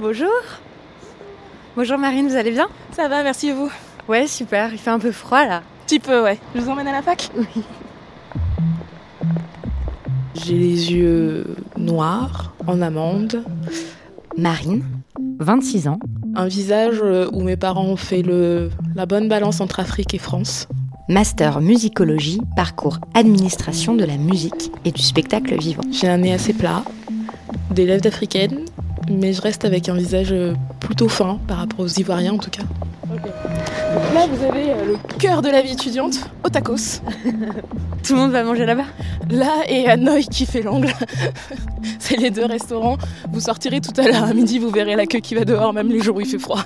Bonjour. Bonjour Marine, vous allez bien? Ça va, merci et vous? Ouais, super. Il fait un peu froid là. Petit peu, ouais. Je vous emmène à la fac? Oui. J'ai les yeux noirs, en amande. Marine, 26 ans. Un visage où mes parents ont fait le, la bonne balance entre Afrique et France. Master musicologie, parcours administration de la musique et du spectacle vivant. J'ai un nez assez plat, des lèvres d'africaine, mais je reste avec un visage plutôt fin par rapport aux Ivoiriens en tout cas. Donc là, vous avez euh, le cœur de la vie étudiante, au tacos. Tout le monde va manger là-bas? Là et à Noy qui fait l'angle. C'est les deux restaurants. Vous sortirez tout à l'heure à midi, vous verrez la queue qui va dehors, même les jours où il fait froid.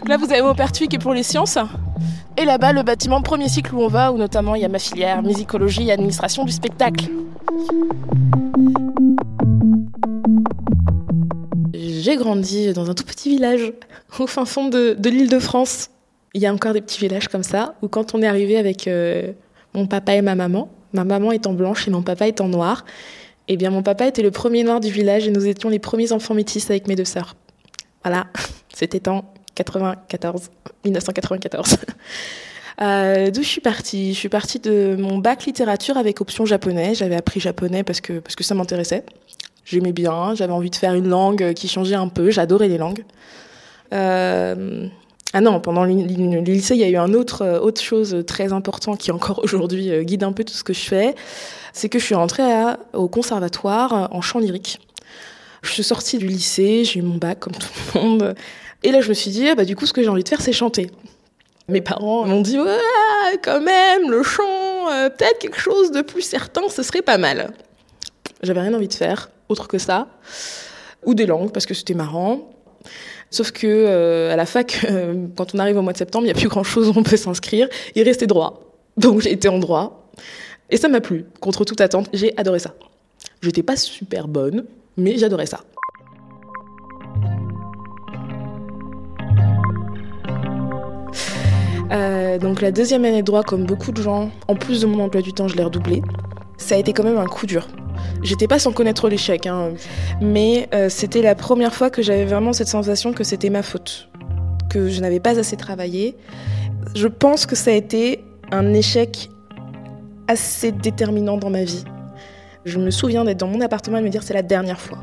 Donc là, vous avez Maupertuis qui est pour les sciences. Et là-bas, le bâtiment premier cycle où on va, où notamment il y a ma filière musicologie et administration du spectacle. J'ai grandi dans un tout petit village au fin fond de, l'île de France. Il y a encore des petits villages comme ça, où quand on est arrivé avec euh, mon papa et ma maman, ma maman étant blanche et mon papa étant noir, eh bien mon papa était le premier noir du village et nous étions les premiers enfants métis avec mes deux sœurs. Voilà, c'était en 94, 1994. Euh, D'où je suis partie? Je suis partie de mon bac littérature avec option japonais. J'avais appris japonais parce que, parce que ça m'intéressait. J'aimais bien, j'avais envie de faire une langue qui changeait un peu, j'adorais les langues. Euh, ah non, pendant le lycée, il y a eu un autre, euh, chose très important qui encore aujourd'hui euh, guide un peu tout ce que je fais, c'est que je suis rentrée au conservatoire en chant lyrique. Je suis sortie du lycée, j'ai eu mon bac comme tout le monde, et là je me suis dit, ah bah, du coup ce que j'ai envie de faire c'est chanter. Mes parents m'ont dit, ouais, quand même, le chant, peut-être quelque chose de plus certain, ce serait pas mal. J'avais rien envie de faire autre que ça, ou des langues parce que c'était marrant. Sauf que euh, à la fac, euh, quand on arrive au mois de septembre, il n'y a plus grand chose où on peut s'inscrire. Il restait droit. Donc j'ai été en droit. Et ça m'a plu, contre toute attente. J'ai adoré ça. J'étais pas super bonne, mais j'adorais ça. Euh, donc la deuxième année de droit, comme beaucoup de gens, en plus de mon emploi du temps, je l'ai redoublé. Ça a été quand même un coup dur. J'étais pas sans connaître l'échec, hein, mais euh, c'était la première fois que j'avais vraiment cette sensation que c'était ma faute, que je n'avais pas assez travaillé. Je pense que ça a été un échec assez déterminant dans ma vie. Je me souviens d'être dans mon appartement et de me dire c'est la dernière fois.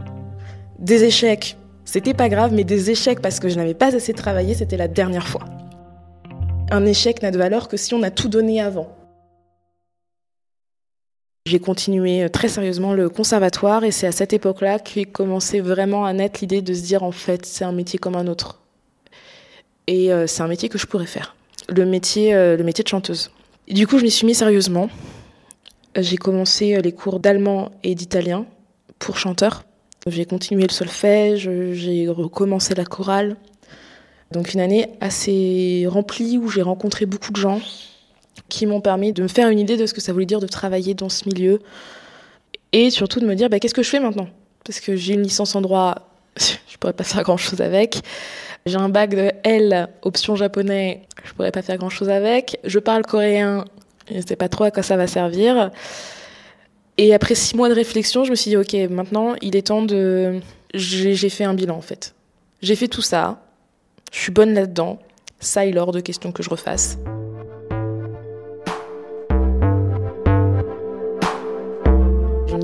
Des échecs, c'était pas grave, mais des échecs parce que je n'avais pas assez travaillé, c'était la dernière fois. Un échec n'a de valeur que si on a tout donné avant. J'ai continué très sérieusement le conservatoire et c'est à cette époque-là qu'est commencé vraiment à naître l'idée de se dire en fait c'est un métier comme un autre. Et euh, c'est un métier que je pourrais faire. Le métier, euh, le métier de chanteuse. Du coup je m'y suis mis sérieusement. J'ai commencé les cours d'allemand et d'italien pour chanteur. J'ai continué le solfège, j'ai recommencé la chorale. Donc une année assez remplie où j'ai rencontré beaucoup de gens qui m'ont permis de me faire une idée de ce que ça voulait dire de travailler dans ce milieu et surtout de me dire bah, qu'est-ce que je fais maintenant? Parce que j'ai une licence en droit, je pourrais pas faire grand-chose avec. J'ai un bac de L, option japonais, je pourrais pas faire grand-chose avec. Je parle coréen, je ne sais pas trop à quoi ça va servir. Et après six mois de réflexion, je me suis dit ok, maintenant il est temps de... J'ai fait un bilan en fait. J'ai fait tout ça, je suis bonne là-dedans, ça il est hors de question que je refasse.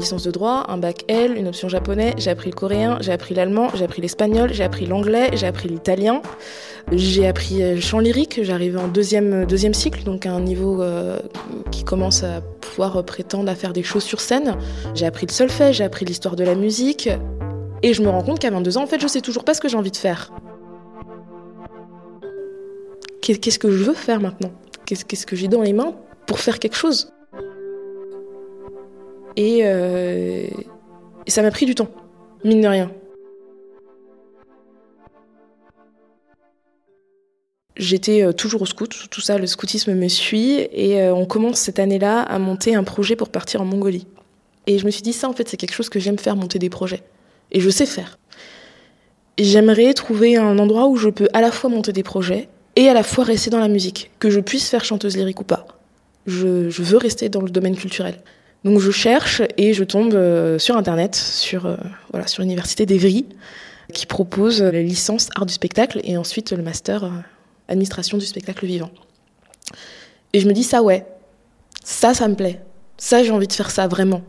Licence de droit, un bac L, une option japonais, j'ai appris le coréen, j'ai appris l'allemand, j'ai appris l'espagnol, j'ai appris l'anglais, j'ai appris l'italien, j'ai appris le chant lyrique, j'arrive en deuxième, deuxième cycle, donc à un niveau euh, qui commence à pouvoir prétendre à faire des choses sur scène. J'ai appris le solfège, j'ai appris l'histoire de la musique, et je me rends compte qu'à 22 ans, en fait, je sais toujours pas ce que j'ai envie de faire. Qu'est-ce que je veux faire maintenant? Qu'est-ce que j'ai dans les mains pour faire quelque chose? Et, euh, et ça m'a pris du temps, mine de rien. J'étais euh, toujours au scout, tout ça, le scoutisme me suit, et euh, on commence cette année-là à monter un projet pour partir en Mongolie. Et je me suis dit, ça en fait, c'est quelque chose que j'aime faire, monter des projets. Et je sais faire. J'aimerais trouver un endroit où je peux à la fois monter des projets et à la fois rester dans la musique, que je puisse faire chanteuse lyrique ou pas. Je veux rester dans le domaine culturel. Donc je cherche et je tombe euh, sur internet, sur euh, voilà, sur l'université d'Evry, qui propose la licence art du spectacle et ensuite le master administration du spectacle vivant. Et je me dis ça ouais, ça ça me plaît, ça j'ai envie de faire ça vraiment.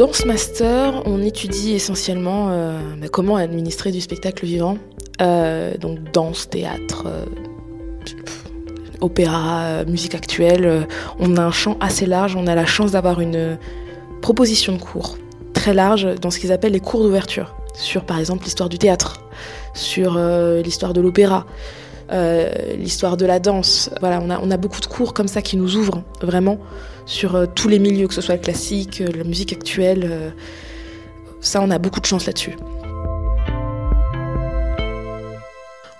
Dans ce master, on étudie essentiellement euh, bah, comment administrer du spectacle vivant. Euh, donc danse, théâtre, euh, opéra, musique actuelle. On a un champ assez large, on a la chance d'avoir une proposition de cours très large dans ce qu'ils appellent les cours d'ouverture, sur par exemple l'histoire du théâtre, sur l'histoire de l'opéra, l'histoire de la danse. Voilà, on a, beaucoup de cours comme ça qui nous ouvrent vraiment sur euh, tous les milieux, que ce soit le classique, euh, la musique actuelle. Euh, ça, on a beaucoup de chance là-dessus.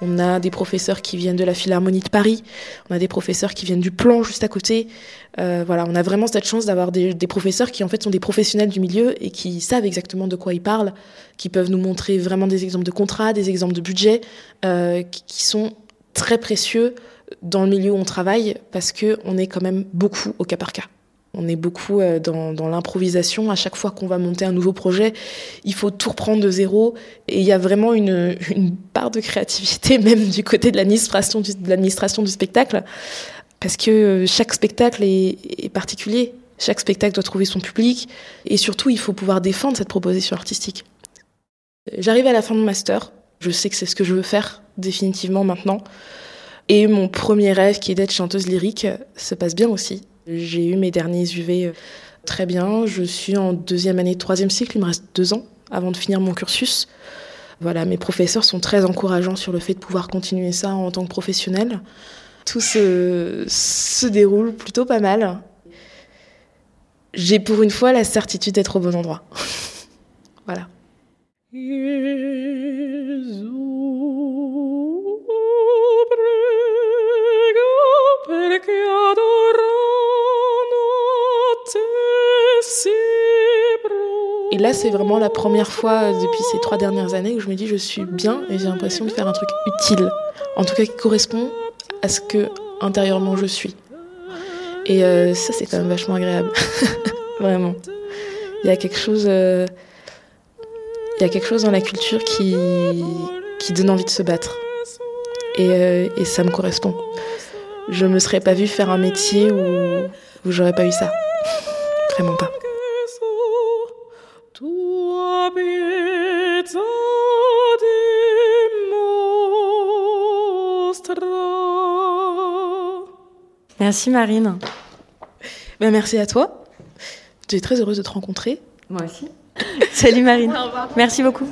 On a des professeurs qui viennent de la Philharmonie de Paris, on a des professeurs qui viennent du plan juste à côté. voilà, on a vraiment cette chance d'avoir des, professeurs qui en fait sont des professionnels du milieu et qui savent exactement de quoi ils parlent, qui peuvent nous montrer vraiment des exemples de contrats, des exemples de budget, qui sont très précieux dans le milieu où on travaille parce qu'on est quand même beaucoup au cas par cas. On est beaucoup euh, dans, l'improvisation. À chaque fois qu'on va monter un nouveau projet, il faut tout reprendre de zéro. Et il y a vraiment une, part de créativité, même du côté de l'administration du, du spectacle. Parce que euh, chaque spectacle est, particulier. Chaque spectacle doit trouver son public. Et surtout, il faut pouvoir défendre cette proposition artistique. J'arrive à la fin de mon master. Je sais que c'est ce que je veux faire définitivement maintenant. Et mon premier rêve, qui est d'être chanteuse lyrique, se passe bien aussi. J'ai eu mes derniers UV euh, très bien. Je suis en deuxième année de troisième cycle. Il me reste deux ans avant de finir mon cursus. Voilà, mes professeurs sont très encourageants sur le fait de pouvoir continuer ça en tant que professionnel. Tout se, se déroule plutôt pas mal. J'ai pour une fois la certitude d'être au bon endroit. voilà. Là, c'est vraiment la première fois depuis ces trois dernières années où je me dis je suis bien et j'ai l'impression de faire un truc utile. En tout cas, qui correspond à ce que intérieurement je suis. Et euh, ça, c'est quand même vachement agréable. vraiment. Il y a quelque chose. Euh, il y a quelque chose dans la culture qui, donne envie de se battre. Et, euh, ça me correspond. Je me serais pas vue faire un métier où, où j'aurais pas eu ça. Vraiment pas. Merci Marine. Ben, merci à toi. J'étais très heureuse de te rencontrer. Moi aussi. Salut Marine. Merci beaucoup.